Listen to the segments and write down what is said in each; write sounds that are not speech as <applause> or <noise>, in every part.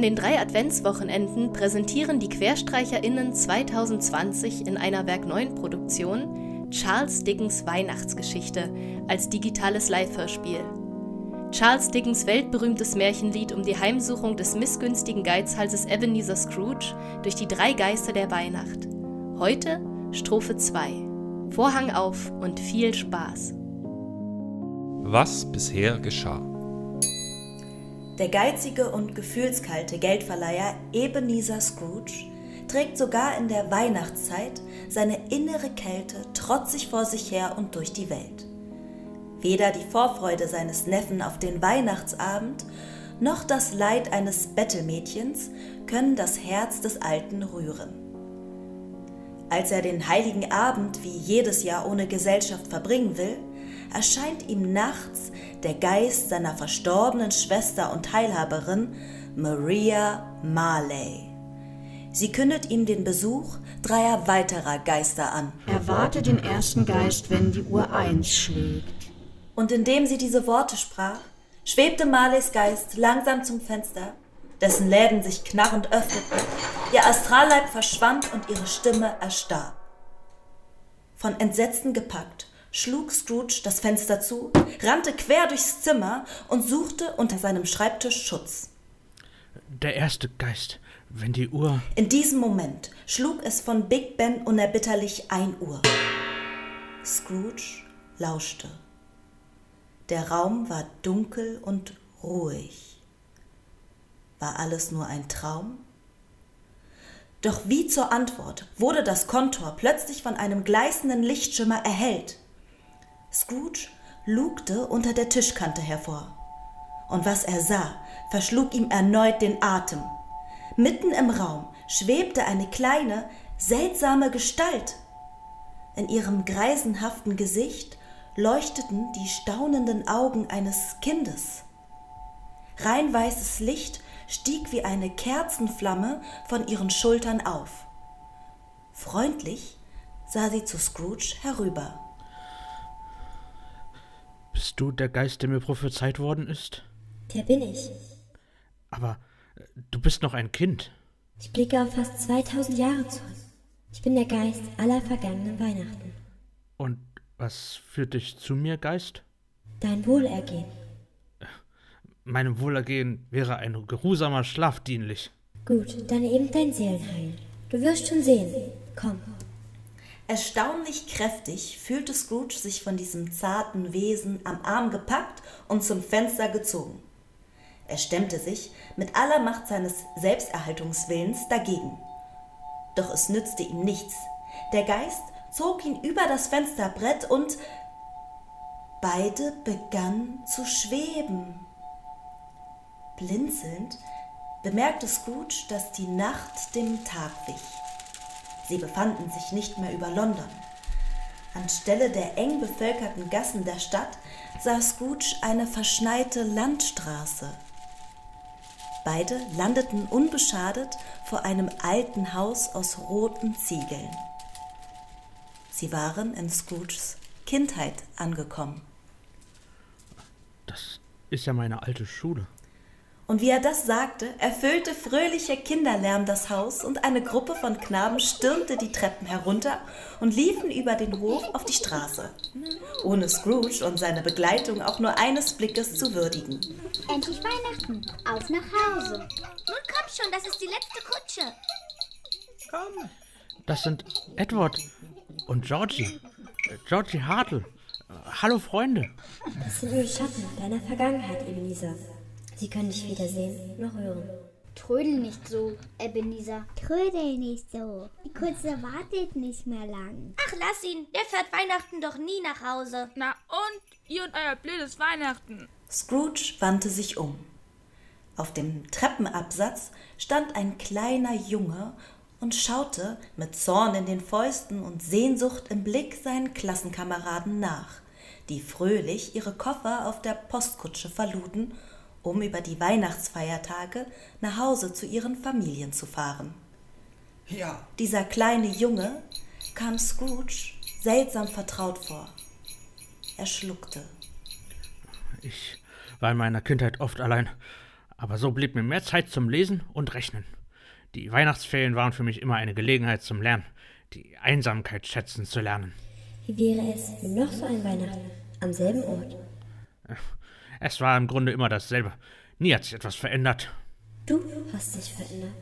An den drei Adventswochenenden präsentieren die QuerstreicherInnen 2020 in einer Werk 9 Produktion Charles Dickens Weihnachtsgeschichte als digitales Live-Hörspiel. Charles Dickens weltberühmtes Märchenlied um die Heimsuchung des missgünstigen Geizhalses Ebenezer Scrooge durch die drei Geister der Weihnacht. Heute Strophe 2. Vorhang auf und viel Spaß. Was bisher geschah. Der geizige und gefühlskalte Geldverleiher Ebenezer Scrooge trägt sogar in der Weihnachtszeit seine innere Kälte trotzig vor sich her und durch die Welt. Weder die Vorfreude seines Neffen auf den Weihnachtsabend noch das Leid eines Bettelmädchens können das Herz des Alten rühren. Als er den heiligen Abend wie jedes Jahr ohne Gesellschaft verbringen will, erscheint ihm nachts der Geist seiner verstorbenen Schwester und Teilhaberin Maria Marley. Sie kündet ihm den Besuch dreier weiterer Geister an. Erwarte den ersten Geist, wenn die Uhr eins schlägt. Und indem sie diese Worte sprach, schwebte Marleys Geist langsam zum Fenster, dessen Läden sich knarrend öffneten, ihr Astralleib verschwand und ihre Stimme erstarb. Von Entsetzen gepackt, schlug Scrooge das Fenster zu, rannte quer durchs Zimmer und suchte unter seinem Schreibtisch Schutz. Der erste Geist, wenn die Uhr. In diesem Moment schlug es von Big Ben unerbitterlich ein Uhr. Scrooge lauschte. Der Raum war dunkel und ruhig. War alles nur ein Traum? Doch wie zur Antwort wurde das Kontor plötzlich von einem gleißenden Lichtschimmer erhellt. Scrooge lugte unter der Tischkante hervor. Und was er sah, verschlug ihm erneut den Atem. Mitten im Raum schwebte eine kleine, seltsame Gestalt. In ihrem greisenhaften Gesicht leuchteten die staunenden Augen eines Kindes. Rein weißes Licht stieg wie eine Kerzenflamme von ihren Schultern auf. Freundlich sah sie zu Scrooge herüber. Bist du der Geist, der mir prophezeit worden ist? Der bin ich. Aber äh, du bist noch ein Kind. Ich blicke auf fast 2000 Jahre zurück. Ich bin der Geist aller vergangenen Weihnachten. Und was führt dich zu mir, Geist? Dein Wohlergehen. Meinem Wohlergehen wäre ein geruhsamer Schlaf dienlich. Gut, dann eben dein Seelenheil. Du wirst schon sehen. Komm. Erstaunlich kräftig fühlte Scrooge sich von diesem zarten Wesen am Arm gepackt und zum Fenster gezogen. Er stemmte sich mit aller Macht seines Selbsterhaltungswillens dagegen. Doch es nützte ihm nichts. Der Geist zog ihn über das Fensterbrett und beide begannen zu schweben. Blinzelnd bemerkte Scrooge, dass die Nacht dem Tag wich. Sie befanden sich nicht mehr über London. Anstelle der eng bevölkerten Gassen der Stadt sah Scrooge eine verschneite Landstraße. Beide landeten unbeschadet vor einem alten Haus aus roten Ziegeln. Sie waren in Scrooges Kindheit angekommen. Das ist ja meine alte Schule. Und wie er das sagte, erfüllte fröhlicher Kinderlärm das Haus und eine Gruppe von Knaben stürmte die Treppen herunter und liefen über den Hof auf die Straße, ohne Scrooge und seine Begleitung auch nur eines Blickes zu würdigen. Endlich Weihnachten, auf nach Hause. Nun komm schon, das ist die letzte Kutsche. Komm. Das sind Edward und Georgie. Georgie Hartl. Hallo Freunde. Das sind nur Schatten deiner Vergangenheit, Ebenezer. Sie können dich weder sehen noch hören. Trödel nicht so, Ebenezer. Trödel nicht so. Die Kutsche wartet nicht mehr lang. Ach, lass ihn. Der fährt Weihnachten doch nie nach Hause. Na und? Ihr und euer blödes Weihnachten. Scrooge wandte sich um. Auf dem Treppenabsatz stand ein kleiner Junge und schaute mit Zorn in den Fäusten und Sehnsucht im Blick seinen Klassenkameraden nach, die fröhlich ihre Koffer auf der Postkutsche verluden um über die Weihnachtsfeiertage nach Hause zu ihren Familien zu fahren. Ja. Dieser kleine Junge kam Scrooge seltsam vertraut vor. Er schluckte. Ich war in meiner Kindheit oft allein, Aber so blieb mir mehr Zeit zum Lesen und Rechnen. Die Weihnachtsferien waren für mich immer eine Gelegenheit zum Lernen, die Einsamkeit schätzen zu lernen. Wie wäre es mit noch so ein Weihnachten am selben Ort? Es war im Grunde immer dasselbe. Nie hat sich etwas verändert. Du hast dich verändert.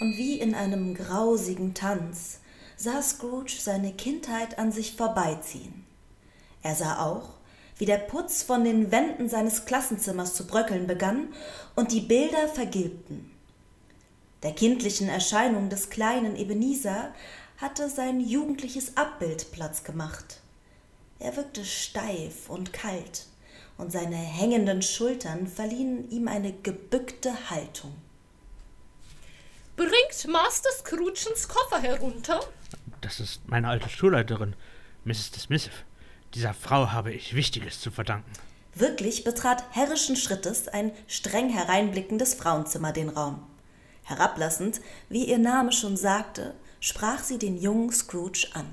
Und wie in einem grausigen Tanz sah Scrooge seine Kindheit an sich vorbeiziehen. Er sah auch, wie der Putz von den Wänden seines Klassenzimmers zu bröckeln begann und die Bilder vergilbten. Der kindlichen Erscheinung des kleinen Ebenezer hatte sein jugendliches Abbild Platz gemacht. Er wirkte steif und kalt, und seine hängenden Schultern verliehen ihm eine gebückte Haltung. Bringt Master Scroogens Koffer herunter? Das ist meine alte Schulleiterin, Mrs. Dismissive. Dieser Frau habe ich Wichtiges zu verdanken. Wirklich betrat herrischen Schrittes ein streng hereinblickendes Frauenzimmer den Raum. Herablassend, wie ihr Name schon sagte, sprach sie den jungen Scrooge an.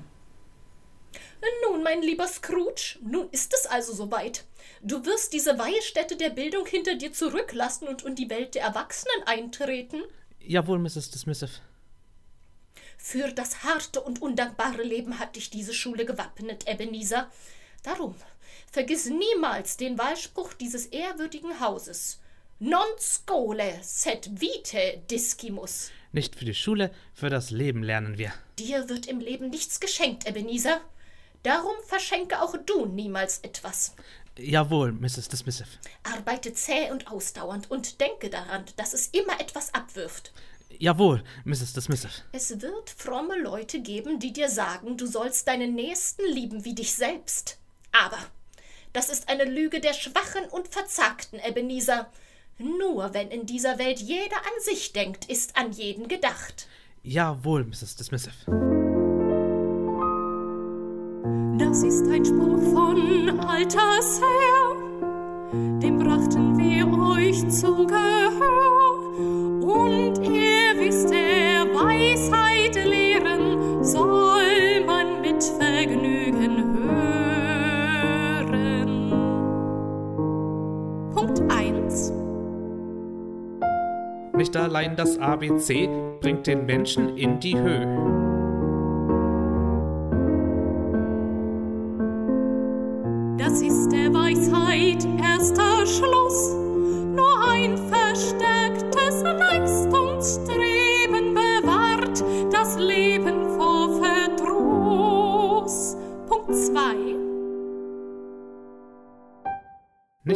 Nun, mein lieber Scrooge, nun ist es also soweit. Du wirst diese Weihestätte der Bildung hinter dir zurücklassen und in die Welt der Erwachsenen eintreten? Jawohl, Mrs. Dismissive. Für das harte und undankbare Leben hat dich diese Schule gewappnet, Ebenezer. Darum, vergiss niemals den Wahlspruch dieses ehrwürdigen Hauses. Non scole sed vitae discimus. Nicht für die Schule, für das Leben lernen wir. Dir wird im Leben nichts geschenkt, Ebenezer. Darum verschenke auch du niemals etwas. Jawohl, Mrs. Dismissive. Arbeite zäh und ausdauernd und denke daran, dass es immer etwas abwirft. Jawohl, Mrs. Dismissive. Es wird fromme Leute geben, die dir sagen, du sollst deinen Nächsten lieben wie dich selbst. Aber das ist eine Lüge der Schwachen und Verzagten, Ebenezer. Nur wenn in dieser Welt jeder an sich denkt, ist an jeden gedacht. Jawohl, Mrs. Dismissive. Das ist ein Spruch von alters her, dem brachten wir euch zu Gehör. Und ihr wisst, der Weisheit lehren soll man mit Vergnügen hören. Punkt 1. Nicht allein das ABC bringt den Menschen in die Höhe.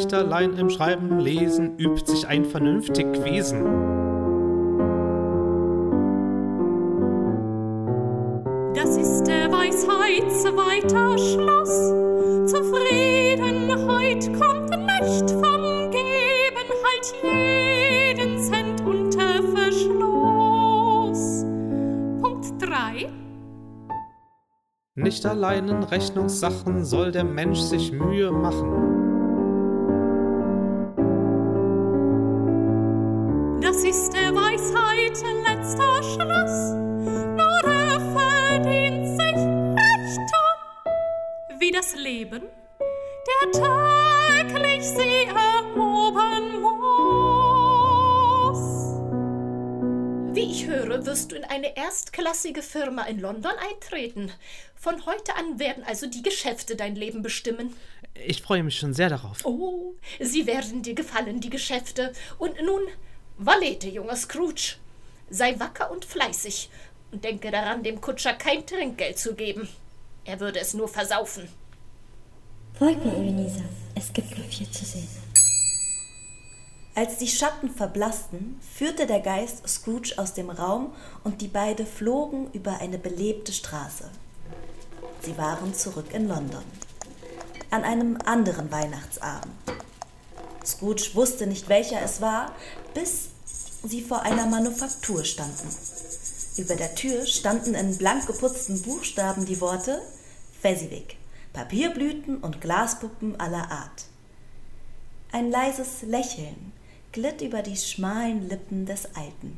Nicht allein im Schreiben, Lesen übt sich ein vernünftig Wesen. Das ist der Weisheit zweiter Schluss. Zufriedenheit kommt nicht vom Geben, halt jeden Cent unter Verschluss. Punkt 3. Nicht allein in Rechnungssachen soll der Mensch sich Mühe machen. Erstklassige Firma in London eintreten. Von heute an werden also die Geschäfte dein Leben bestimmen. Ich freue mich schon sehr darauf. Oh, sie werden dir gefallen, die Geschäfte. Und nun, Valete, junger Scrooge. Sei wacker und fleißig und denke daran, dem Kutscher kein Trinkgeld zu geben. Er würde es nur versaufen. Folgt mir, Ebenezer. Es gibt noch viel zu sehen. Als die Schatten verblassten, führte der Geist Scrooge aus dem Raum und die beiden flogen über eine belebte Straße. Sie waren zurück in London. An einem anderen Weihnachtsabend. Scrooge wusste nicht, welcher es war, bis sie vor einer Manufaktur standen. Über der Tür standen in blank geputzten Buchstaben die Worte Fezziwig, Papierblüten und Glaspuppen aller Art. Ein leises Lächeln glitt über die schmalen Lippen des Alten.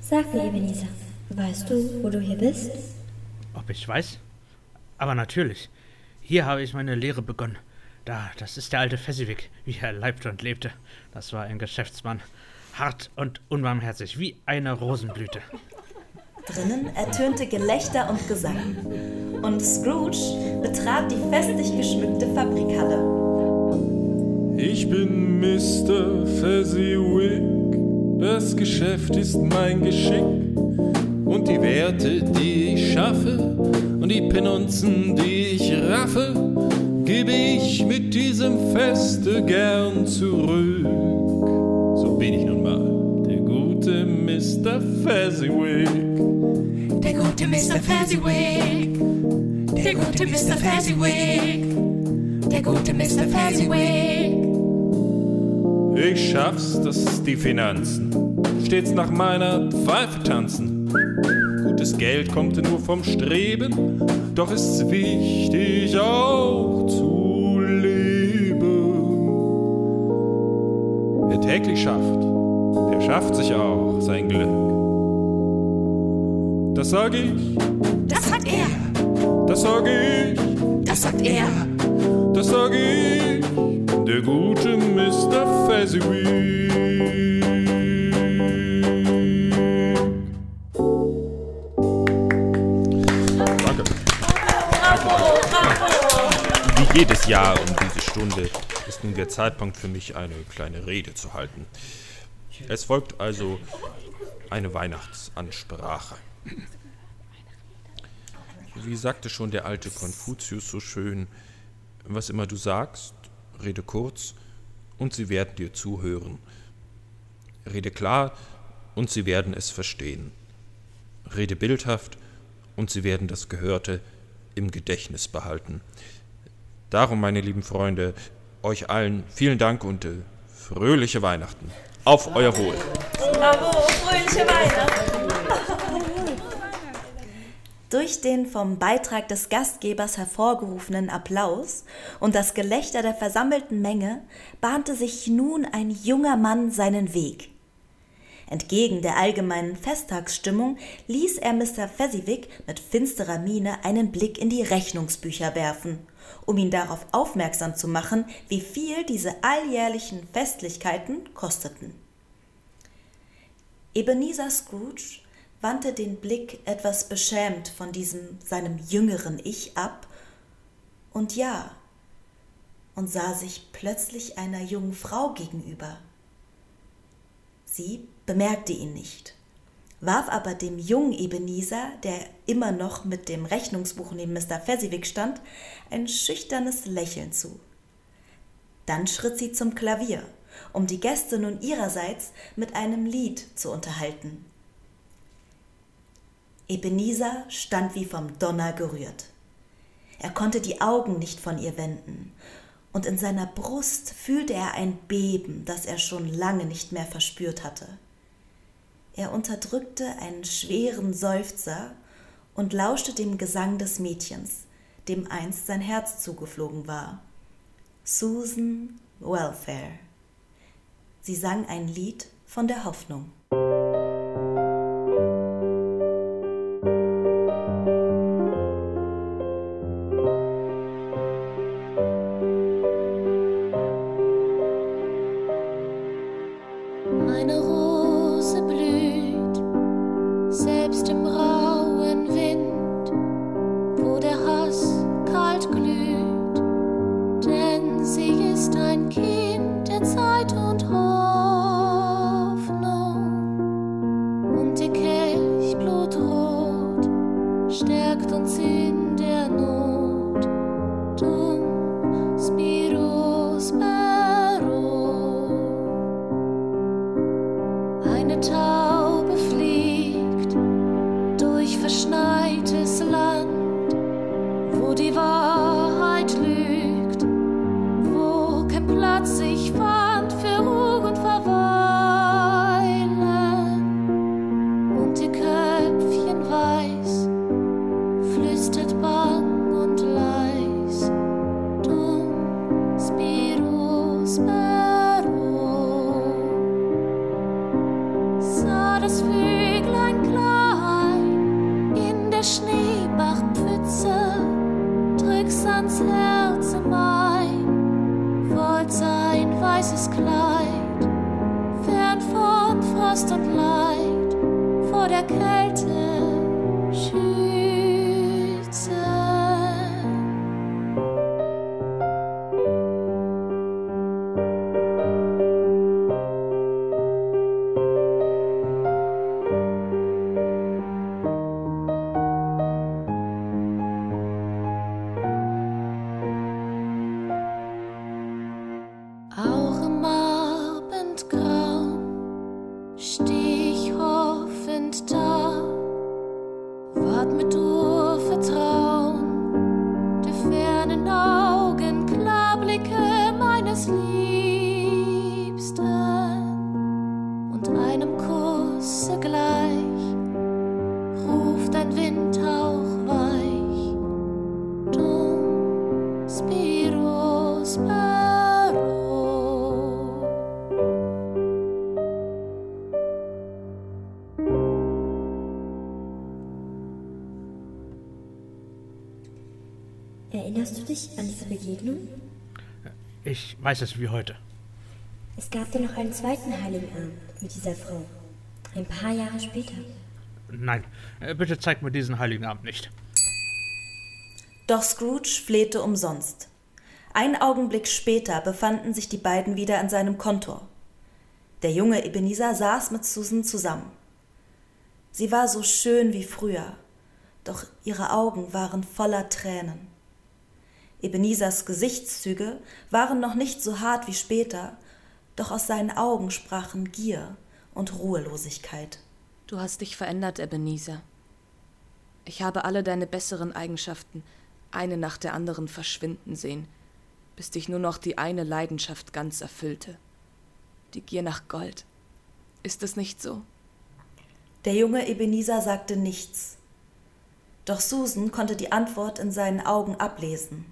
Sag mir, Ebenezer, weißt du, wo du hier bist? Ob ich weiß? Aber natürlich. Hier habe ich meine Lehre begonnen. da, das ist der alte Fessiwick, wie er leibte und lebte. Das war ein Geschäftsmann. Hart und unbarmherzig, wie eine Rosenblüte. Drinnen ertönte Gelächter und Gesang. Und Scrooge betrat die festlich geschmückte Fabrikhalle. Ich bin Mr. Fezziwig, das Geschäft ist mein Geschick. Und die Werte, die ich schaffe, und die Penunzen, die ich raffe, gebe ich mit diesem Feste gern zurück. So bin ich nun mal, der gute Mr. Fezziwig. Der gute Mr. Fezziwig. Der gute Mr. Fezziwig. Der gute Mr. Fezziwig. Ich schaff's, dass die Finanzen stets nach meiner Pfeife tanzen. Gutes Geld kommt nur vom Streben, doch ist's wichtig auch zu leben. Wer täglich schafft, der schafft sich auch sein Glück. Das sag ich, Das sagt er. das sag ich, Das sagt er. das sag ich, der gute Mr. Fezziwig. Danke. Wie jedes Jahr um diese Stunde ist nun der Zeitpunkt für mich, eine kleine Rede zu halten. Es folgt also eine Weihnachtsansprache. Wie sagte schon der alte Konfuzius so schön, was immer du sagst, rede kurz und sie werden dir zuhören. Rede klar und sie werden es verstehen. Rede bildhaft und sie werden das Gehörte im Gedächtnis behalten. Darum, meine lieben Freunde, euch allen vielen Dank und äh, fröhliche Weihnachten. Auf euer Wohl. Bravo, fröhliche Weihnachten! Durch den vom Beitrag des Gastgebers hervorgerufenen Applaus und das Gelächter der versammelten Menge bahnte sich nun ein junger Mann seinen Weg. Entgegen der allgemeinen Festtagsstimmung ließ er Mr. Fezziwig mit finsterer Miene einen Blick in die Rechnungsbücher werfen, um ihn darauf aufmerksam zu machen, wie viel diese alljährlichen Festlichkeiten kosteten. Ebenezer Scrooge wandte den Blick etwas beschämt von diesem seinem jüngeren Ich ab und ja, und sah sich plötzlich einer jungen Frau gegenüber. Sie bemerkte ihn nicht, warf aber dem jungen Ebenezer, der immer noch mit dem Rechnungsbuch neben Mr. Fezziwig stand, ein schüchternes Lächeln zu. Dann schritt sie zum Klavier, um die Gäste nun ihrerseits mit einem Lied zu unterhalten. Ebenezer stand wie vom Donner gerührt. Er konnte die Augen nicht von ihr wenden, und in seiner Brust fühlte er ein Beben, das er schon lange nicht mehr verspürt hatte. Er unterdrückte einen schweren Seufzer und lauschte dem Gesang des Mädchens, dem einst sein Herz zugeflogen war. Susan Welfare. Sie sang ein Lied von der Hoffnung. Uns in der Not. Dum Erinnerst du dich an diese Begegnung? Ich weiß es wie heute. Es gab dann noch einen zweiten Heiligen Abend mit dieser Frau. Ein paar Jahre später. Nein, äh, bitte zeig mir diesen heiligen Abend nicht. Doch Scrooge flehte umsonst. Ein Augenblick später befanden sich die beiden wieder an seinem Kontor. Der junge Ebenezer saß mit Susan zusammen. Sie war so schön wie früher, doch ihre Augen waren voller Tränen. Ebenezers Gesichtszüge waren noch nicht so hart wie später, doch aus seinen Augen sprachen Gier und Ruhelosigkeit. Du hast dich verändert, Ebenezer. Ich habe alle deine besseren Eigenschaften eine nach der anderen verschwinden sehen, bis dich nur noch die eine Leidenschaft ganz erfüllte. Die Gier nach Gold. Ist es nicht so? Der junge Ebenezer sagte nichts. Doch Susan konnte die Antwort in seinen Augen ablesen.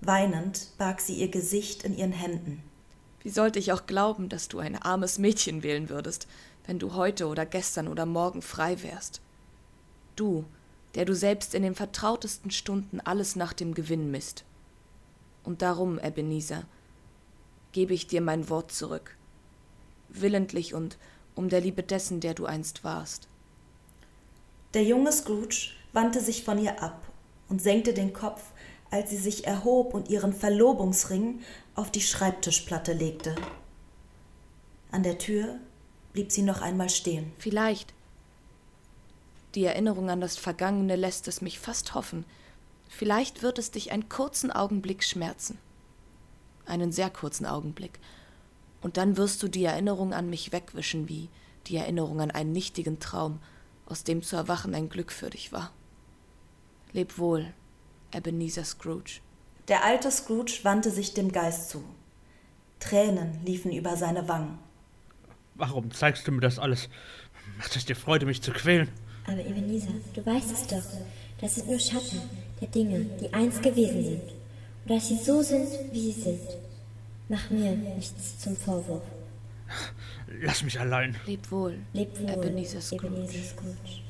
Weinend barg sie ihr Gesicht in ihren Händen. Wie sollte ich auch glauben, dass du ein armes Mädchen wählen würdest, wenn du heute oder gestern oder morgen frei wärst? Du, der du selbst in den vertrautesten Stunden alles nach dem Gewinn misst. Und darum, Ebenezer, gebe ich dir mein Wort zurück. Willentlich und um der Liebe dessen, der du einst warst. Der junge Scrooge wandte sich von ihr ab und senkte den Kopf, als sie sich erhob und ihren Verlobungsring auf die Schreibtischplatte legte. An der Tür blieb sie noch einmal stehen. Vielleicht. Die Erinnerung an das Vergangene lässt es mich fast hoffen. Vielleicht wird es dich einen kurzen Augenblick schmerzen. Einen sehr kurzen Augenblick. Und dann wirst du die Erinnerung an mich wegwischen, wie die Erinnerung an einen nichtigen Traum, aus dem zu erwachen ein Glück für dich war. Leb wohl, Ebenezer Scrooge. Der alte Scrooge wandte sich dem Geist zu. Tränen liefen über seine Wangen. Warum zeigst du mir das alles? Macht es dir Freude, mich zu quälen? Aber Ebenezer, du weißt es doch. Das sind nur Schatten der Dinge, die einst gewesen sind. Und dass sie so sind, wie sie sind. Mach mir nichts zum Vorwurf. Lass mich allein. Leb wohl, Leb wohl, Ebenezer Scrooge. Ebenezer Scrooge.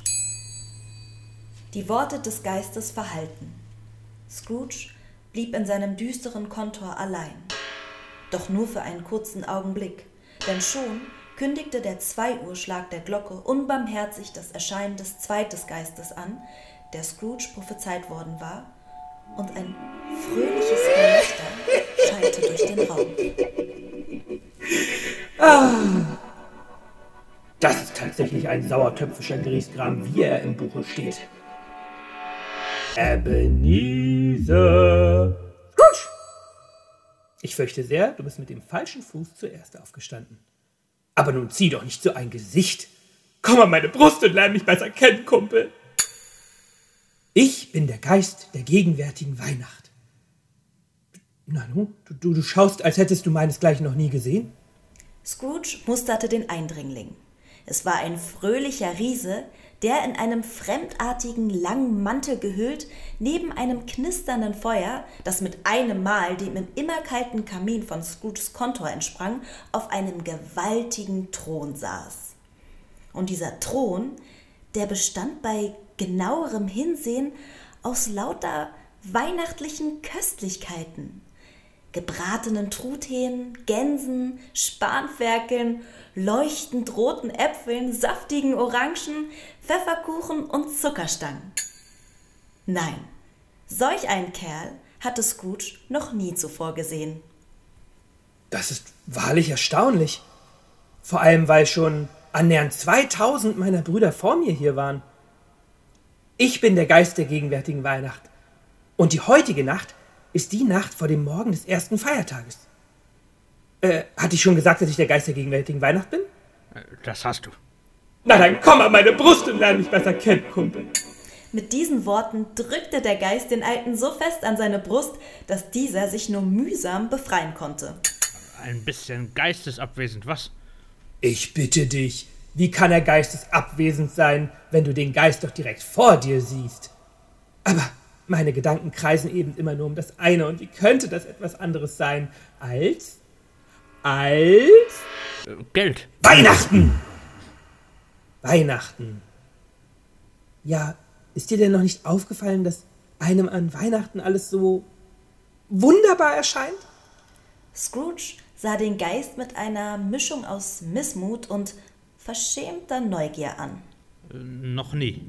Die Worte des Geistes verhallten. Scrooge blieb in seinem düsteren Kontor allein. Doch nur für einen kurzen Augenblick, denn schon kündigte der Zwei-Uhr-Schlag der Glocke unbarmherzig das Erscheinen des zweiten Geistes an, der Scrooge prophezeit worden war, und ein fröhliches Gelächter schallte durch den Raum. Ah, das ist tatsächlich ein sauertöpfischer Griesgram, wie er im Buche steht. Ebenezer. Scrooge! Ich fürchte sehr, du bist mit dem falschen Fuß zuerst aufgestanden. Aber nun zieh doch nicht so ein Gesicht. Komm an meine Brust und lern mich besser kennen, Kumpel. Ich bin der Geist der gegenwärtigen Weihnacht. Nanu, du, du, du schaust, als hättest du meinesgleichen noch nie gesehen? Scrooge musterte den Eindringling. Es war ein fröhlicher Riese, der in einem fremdartigen langen Mantel gehüllt neben einem knisternden Feuer, das mit einem Mal dem im immer kalten Kamin von Scrooges Kontor entsprang, auf einem gewaltigen Thron saß. Und dieser Thron, der bestand bei genauerem Hinsehen aus lauter weihnachtlichen Köstlichkeiten. gebratenen Truthähnen, Gänsen, Spanferkeln, leuchtend roten Äpfeln, saftigen Orangen, Pfefferkuchen und Zuckerstangen. Nein, solch einen Kerl hatte Scrooge noch nie zuvor gesehen. Das ist wahrlich erstaunlich. Vor allem, weil schon annähernd 2000 meiner Brüder vor mir hier waren. Ich bin der Geist der gegenwärtigen Weihnacht. Und die heutige Nacht ist die Nacht vor dem Morgen des ersten Feiertages. Äh, hatte ich schon gesagt, dass ich der Geist der gegenwärtigen Weihnacht bin? Das hast du. Na dann komm an meine Brust und lerne mich besser kennen, Kumpel. Mit diesen Worten drückte der Geist den Alten so fest an seine Brust, dass dieser sich nur mühsam befreien konnte. Ein bisschen geistesabwesend, was? Ich bitte dich, wie kann er geistesabwesend sein, wenn du den Geist doch direkt vor dir siehst? Aber meine Gedanken kreisen eben immer nur um das eine und wie könnte das etwas anderes sein als als Geld. Weihnachten. Weihnachten. Ja, ist dir denn noch nicht aufgefallen, dass einem an Weihnachten alles so wunderbar erscheint? Scrooge sah den Geist mit einer Mischung aus Missmut und verschämter Neugier an. Äh, noch nie.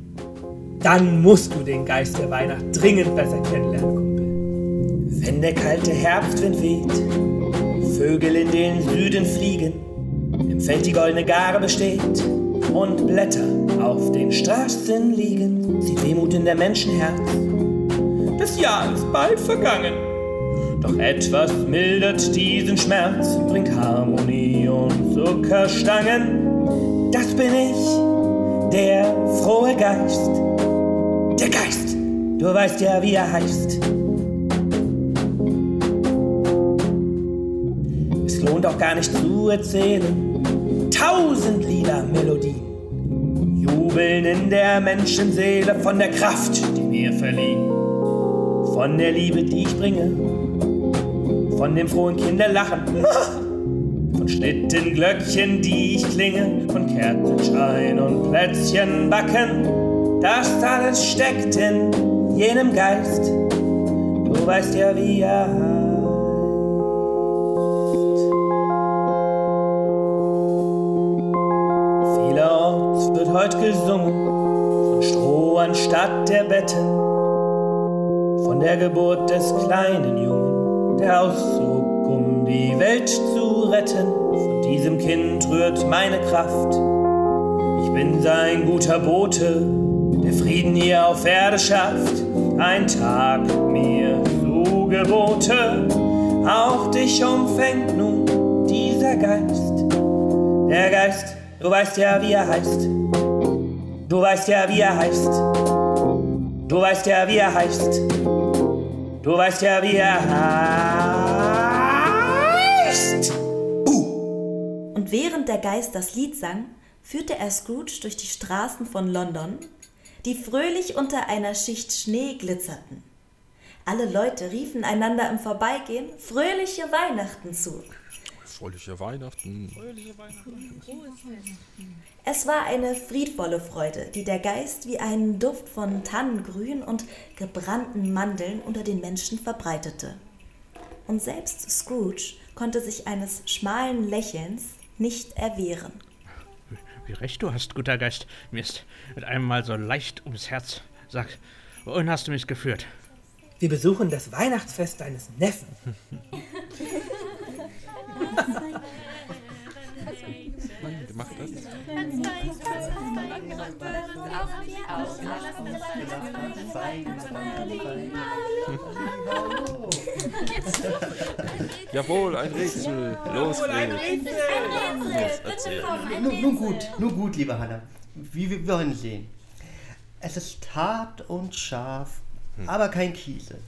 Dann musst du den Geist der Weihnacht dringend besser kennenlernen, Kumpel. Wenn der kalte Herbstwind weht, Vögel in den Süden fliegen, im Feld die goldene Garbe steht und Blätter auf den Straßen liegen, zieht Wehmut in der Menschenherz. Das Jahr ist bald vergangen, doch etwas mildert diesen Schmerz, bringt Harmonie und Zuckerstangen. Das bin ich, der frohe Geist. Der Geist, du weißt ja, wie er heißt. Lohnt auch gar nicht zu erzählen. Tausend Lieder, Melodien jubeln in der Menschenseele von der Kraft, die mir verliehen. Von der Liebe, die ich bringe, von dem frohen Kinderlachen, <laughs> von Schlittenglöckchen, die ich klinge, von Kerzenschein und Plätzchenbacken. Das alles steckt in jenem Geist. Du weißt ja, wie er heißt. Heut gesungen von Stroh anstatt der Betten, von der Geburt des kleinen Jungen, der auszog, um die Welt zu retten. Von diesem Kind rührt meine Kraft. Ich bin sein guter Bote, der Frieden hier auf Erde schafft. Ein Tag mir zu Gebote, auch dich umfängt nun dieser Geist. Der Geist, du weißt ja, wie er heißt. Du weißt ja, wie er heißt. Du weißt ja, wie er heißt. Du weißt ja, wie er heißt. Und während der Geist das Lied sang, führte er Scrooge durch die Straßen von London, die fröhlich unter einer Schicht Schnee glitzerten. Alle Leute riefen einander im Vorbeigehen fröhliche Weihnachten zu. Fröhliche Weihnachten. Es war eine friedvolle Freude, die der Geist wie einen Duft von Tannengrün und gebrannten Mandeln unter den Menschen verbreitete. Und selbst Scrooge konnte sich eines schmalen Lächelns nicht erwehren. Wie recht du hast, guter Geist. Mir ist mit einem Mal so leicht ums Herz. Sag, wohin hast du mich geführt? Wir besuchen das Weihnachtsfest deines Neffen. <laughs> Mann, der macht das. <laughs> Jawohl, ein Rätsel. Los. Los, erzähl. Nun, nun gut, nun gut, liebe Hanna. Wie wir wollen sehen. Es ist hart und scharf, aber kein Kiesel.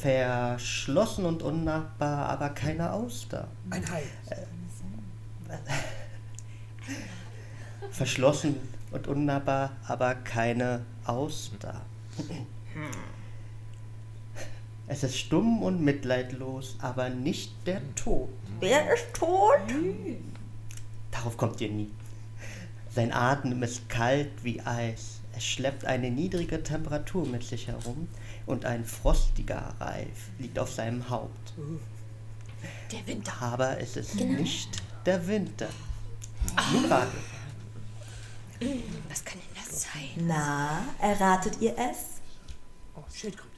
Verschlossen und unnachbar, aber keine Auster. Ein Hai. Verschlossen und unnahbar, aber keine Auster. Es ist stumm und mitleidlos, aber nicht der Tod. Wer ist tot? Darauf kommt ihr nie. Sein Atem ist kalt wie Eis. Es schleppt eine niedrige Temperatur mit sich herum, und ein frostiger Reif liegt auf seinem Haupt. Der Winter. Aber es ist Genau. nicht der Winter. Nun rate. Was kann denn das sein? Na, erratet ihr es? Oh, Schildkröte.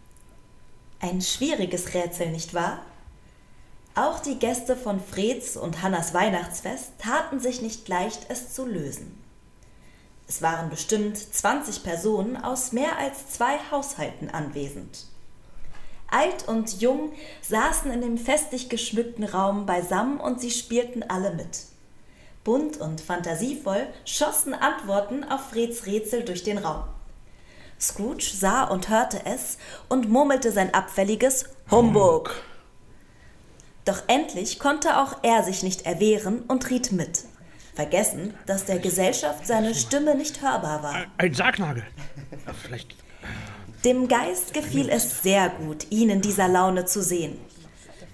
Ein schwieriges Rätsel, nicht wahr? Auch die Gäste von Freds und Hannas Weihnachtsfest taten sich nicht leicht, es zu lösen. Es waren bestimmt 20 Personen aus mehr als zwei Haushalten anwesend. Alt und jung saßen in dem festlich geschmückten Raum beisammen und sie spielten alle mit. Bunt und fantasievoll schossen Antworten auf Freds Rätsel durch den Raum. Scrooge sah und hörte es und murmelte sein abfälliges Humbug. Doch endlich konnte auch er sich nicht erwehren und riet mit, vergessen, dass der Gesellschaft seine Stimme nicht hörbar war. Ein Sargnagel. Vielleicht. Dem Geist gefiel es sehr gut, ihn in dieser Laune zu sehen.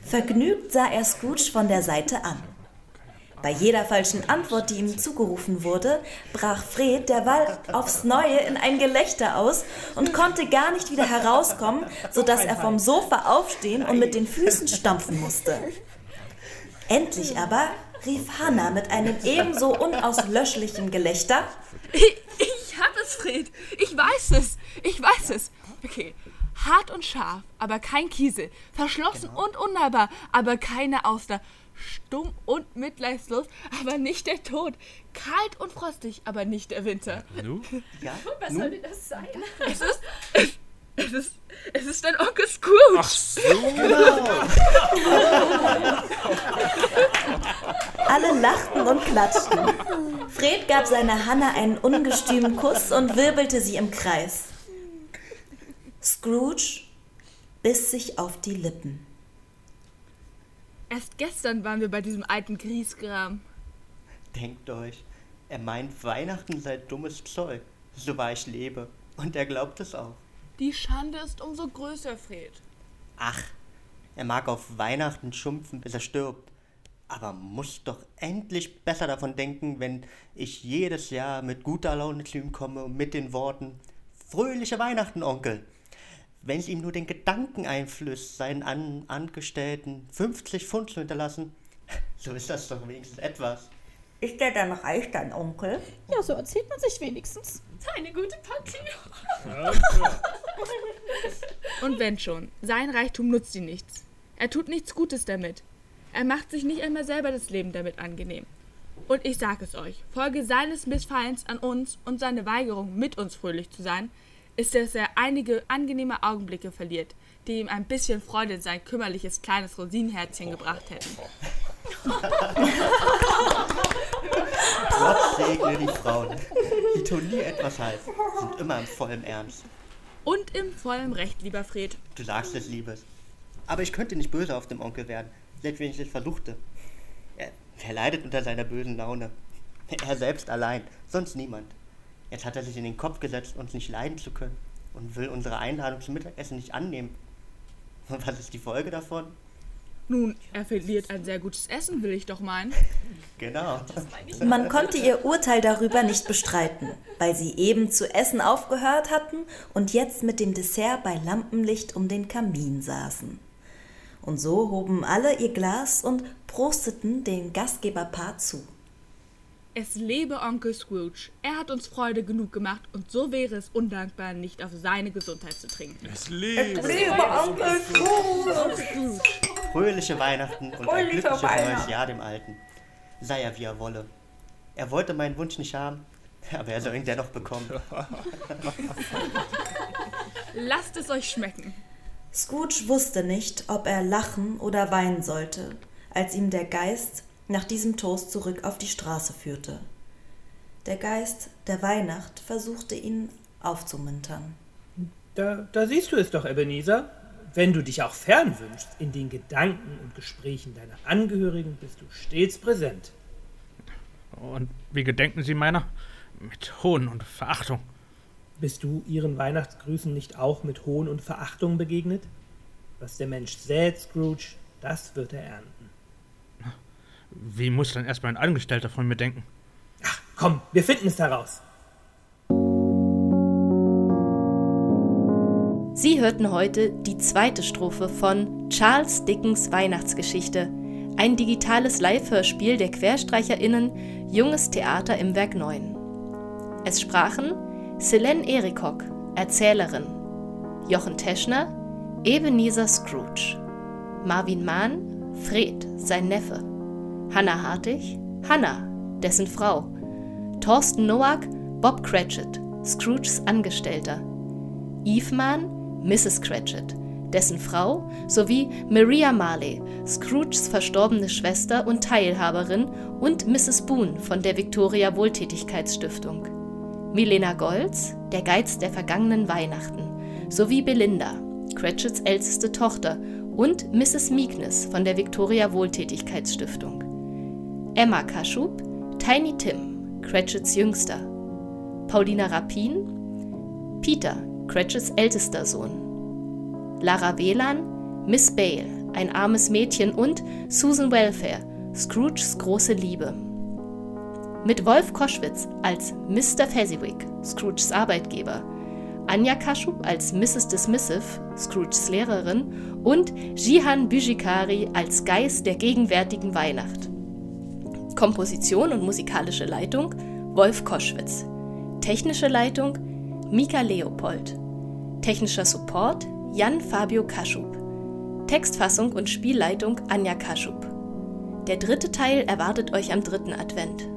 Vergnügt sah er Scrooge von der Seite an. Bei jeder falschen Antwort, die ihm zugerufen wurde, brach Fred derweil aufs Neue in ein Gelächter aus und konnte gar nicht wieder herauskommen, sodass er vom Sofa aufstehen und mit den Füßen stampfen musste. Endlich aber rief Hannah mit einem ebenso unauslöschlichen Gelächter: Ich, ich hab es, Fred. Ich weiß es. Ich weiß es. Okay. Hart und scharf, aber kein Kiesel. Verschlossen und unnahbar, aber keine Auster. Stumm und mitleidslos, aber nicht der Tod. Kalt und frostig, aber nicht der Winter. Nu? Ja? <laughs> Was Nu? soll denn das sein? Es ist. Es, es ist. Es ist dein Onkel Scrooge. Ach so. <laughs> <laughs> Alle lachten und klatschten. Fred gab seiner Hanna einen ungestümen Kuss und wirbelte sie im Kreis. Scrooge biss sich auf die Lippen. Erst gestern waren wir bei diesem alten Griesgram. Denkt euch, er meint, Weihnachten sei dummes Zeug. So wahr ich lebe. Und er glaubt es auch. Die Schande ist umso größer, Fred. Ach, er mag auf Weihnachten schumpfen, bis er stirbt. Aber muss doch endlich besser davon denken, wenn ich jedes Jahr mit guter Laune zu ihm komme und mit den Worten Fröhliche Weihnachten, Onkel. Wenn ich ihm nur den Gedanken einflößt, seinen An Angestellten 50 Pfund zu hinterlassen, <laughs> so ist das doch wenigstens etwas. Ist er dann reich, dein Onkel? Ja, so erzählt man sich wenigstens. Eine gute Partie. <laughs> Und wenn schon, sein Reichtum nutzt ihn nichts. Er tut nichts Gutes damit. Er macht sich nicht einmal selber das Leben damit angenehm. Und ich sag es euch, Folge seines Missfallens an uns und seine Weigerung, mit uns fröhlich zu sein, ist, dass er einige angenehme Augenblicke verliert, die ihm ein bisschen Freude in sein kümmerliches kleines Rosinenherzchen gebracht hätten. Gott segne die Frauen. Die tun nie etwas halb, sind immer im vollen Ernst. Und im vollen Recht, lieber Fred. Du sagst es, Liebes. Aber ich könnte nicht böse auf dem Onkel werden, selbst wenn ich es versuchte. Er, er leidet unter seiner bösen Laune. Er selbst allein, sonst niemand. Jetzt hat er sich in den Kopf gesetzt, uns nicht leiden zu können und will unsere Einladung zum Mittagessen nicht annehmen. Und was ist die Folge davon? Nun, er verliert ein sehr gutes Essen, will ich doch meinen. <laughs> Genau. Man konnte ihr Urteil darüber nicht bestreiten, weil sie eben zu essen aufgehört hatten und jetzt mit dem Dessert bei Lampenlicht um den Kamin saßen. Und so hoben alle ihr Glas und prosteten den Gastgeberpaar zu. Es lebe Onkel Scrooge. Er hat uns Freude genug gemacht und so wäre es undankbar, nicht auf seine Gesundheit zu trinken. Es lebe. Es lebe Onkel Scrooge. Fröhliche Weihnachten und ein glückliches neues Jahr dem Alten. Sei er wie er wolle. Er wollte meinen Wunsch nicht haben, aber er soll ihn dennoch bekommen. Lasst es euch schmecken. Scrooge wusste nicht, ob er lachen oder weinen sollte, als ihm der Geist nach diesem Toast zurück auf die Straße führte. Der Geist der Weihnacht versuchte ihn aufzumuntern. Da, da siehst du es doch, Ebenezer. Wenn du dich auch fern wünschst, in den Gedanken und Gesprächen deiner Angehörigen bist du stets präsent. Und wie gedenken Sie meiner? Mit Hohn und Verachtung. Bist du ihren Weihnachtsgrüßen nicht auch mit Hohn und Verachtung begegnet? Was der Mensch sät, Scrooge, das wird er ernten. Wie muss dann erstmal ein Angestellter von mir denken? Komm, wir finden es heraus. Sie hörten heute die zweite Strophe von Charles Dickens Weihnachtsgeschichte, ein digitales Live-Hörspiel der QuerstreicherInnen Junges Theater im Werk 9. Es sprachen Selene Erikok, Erzählerin, Jochen Teschner, Ebenezer Scrooge, Marvin Mahn, Fred, sein Neffe, Hannah Hartig, Hannah, dessen Frau, Thorsten Noack, Bob Cratchit, Scrooges Angestellter, Eve Mann, Mrs. Cratchit, dessen Frau, sowie Maria Marley, Scrooges verstorbene Schwester und Teilhaberin, und Mrs. Boone von der Victoria Wohltätigkeitsstiftung. Milena Goltz, der Geiz der vergangenen Weihnachten, sowie Belinda, Cratchits älteste Tochter, und Mrs. Meekness von der Victoria Wohltätigkeitsstiftung. Emma Kaschub, Tiny Tim, Cratchits Jüngster. Paulina Rapin, Peter, Cratchits ältester Sohn. Lara Whelan, Miss Bale, ein armes Mädchen und Susan Welfare, Scrooges große Liebe. Mit Wolf Koschwitz als Mr. Fezziwig, Scrooges Arbeitgeber, Anja Kaschub als Mrs. Dismissive, Scrooges Lehrerin und Jihan Büjikari als Geist der gegenwärtigen Weihnacht. Komposition und musikalische Leitung Wolf Koschwitz. Technische Leitung Mika Leopold. Technischer Support Jan Fabio Kaschub. Textfassung und Spielleitung Anja Kaschub. Der dritte Teil erwartet euch am dritten Advent.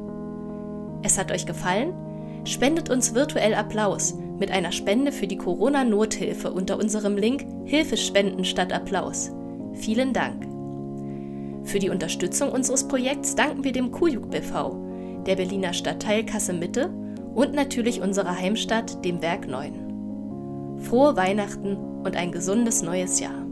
Es hat euch gefallen? Spendet uns virtuell Applaus mit einer Spende für die Corona-Nothilfe unter unserem Link Hilfespenden statt Applaus. Vielen Dank. Für die Unterstützung unseres Projekts danken wir dem Kujuk BV, der Berliner Stadtteil Kasse Mitte und natürlich unserer Heimstadt, dem Werk 9. Frohe Weihnachten und ein gesundes neues Jahr.